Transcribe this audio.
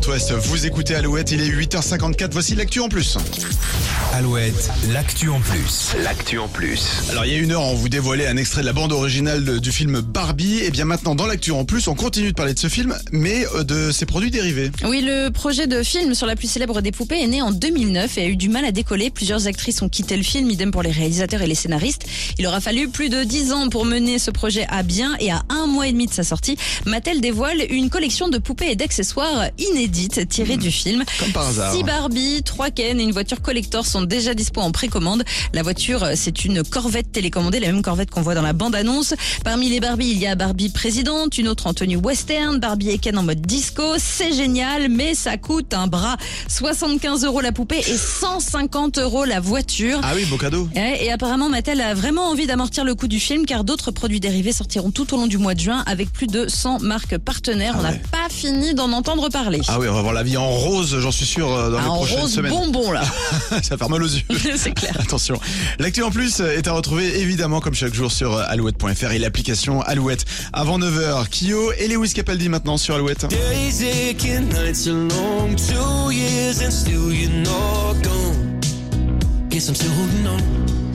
Grand Ouest. Vous écoutez Alouette, il est 8h54. Voici l'actu en plus. Alouette, l'actu en plus. L'actu en plus. Alors il y a une heure, on vous dévoilait un extrait de la bande originale de- du film Barbie. Et bien maintenant, dans l'actu en plus, on continue de parler de ce film, mais euh, de ses produits dérivés. Oui, le projet de film sur la plus célèbre des poupées est né en 2009 et a eu du mal à décoller. Plusieurs actrices ont quitté le film, idem pour les réalisateurs et les scénaristes. Il aura fallu plus de 10 ans pour mener ce projet à bien et à un mois et demi de sa sortie, Mattel dévoile une collection de poupées et d'accessoires inédites tirées du film. Comme par hasard. Six Barbie, trois Ken et une voiture collector sont déjà dispo en précommande. La voiture, c'est une Corvette télécommandée, la même Corvette qu'on voit dans la bande-annonce. Parmi les Barbie, il y a Barbie présidente, une autre en tenue western, Barbie et Ken en mode disco. C'est génial, mais ça coûte un bras. 75 euros la poupée et 150 euros la voiture. Ah oui, beau cadeau. Et apparemment, Mattel a vraiment envie d'amortir le coût du film car d'autres produits dérivés sortiront tout au long du mois de juin avec plus de 100 marques partenaires. Ah On n'a ouais. pas fini d'en entendre parler. Ah oui, on va voir la vie en rose, j'en suis sûr, euh, dans Ah, les en prochaines rose semaines. bonbon là, Ça va faire mal aux yeux. c'est clair. Attention. L'actu en plus est à retrouver évidemment comme chaque jour sur euh, alouette.fr et l'application Alouette. Avant 9h, Kyo et Lewis Capaldi maintenant sur Alouette. Days aching, nights are long, two years and still you're not gone. Guess I'm still holding on.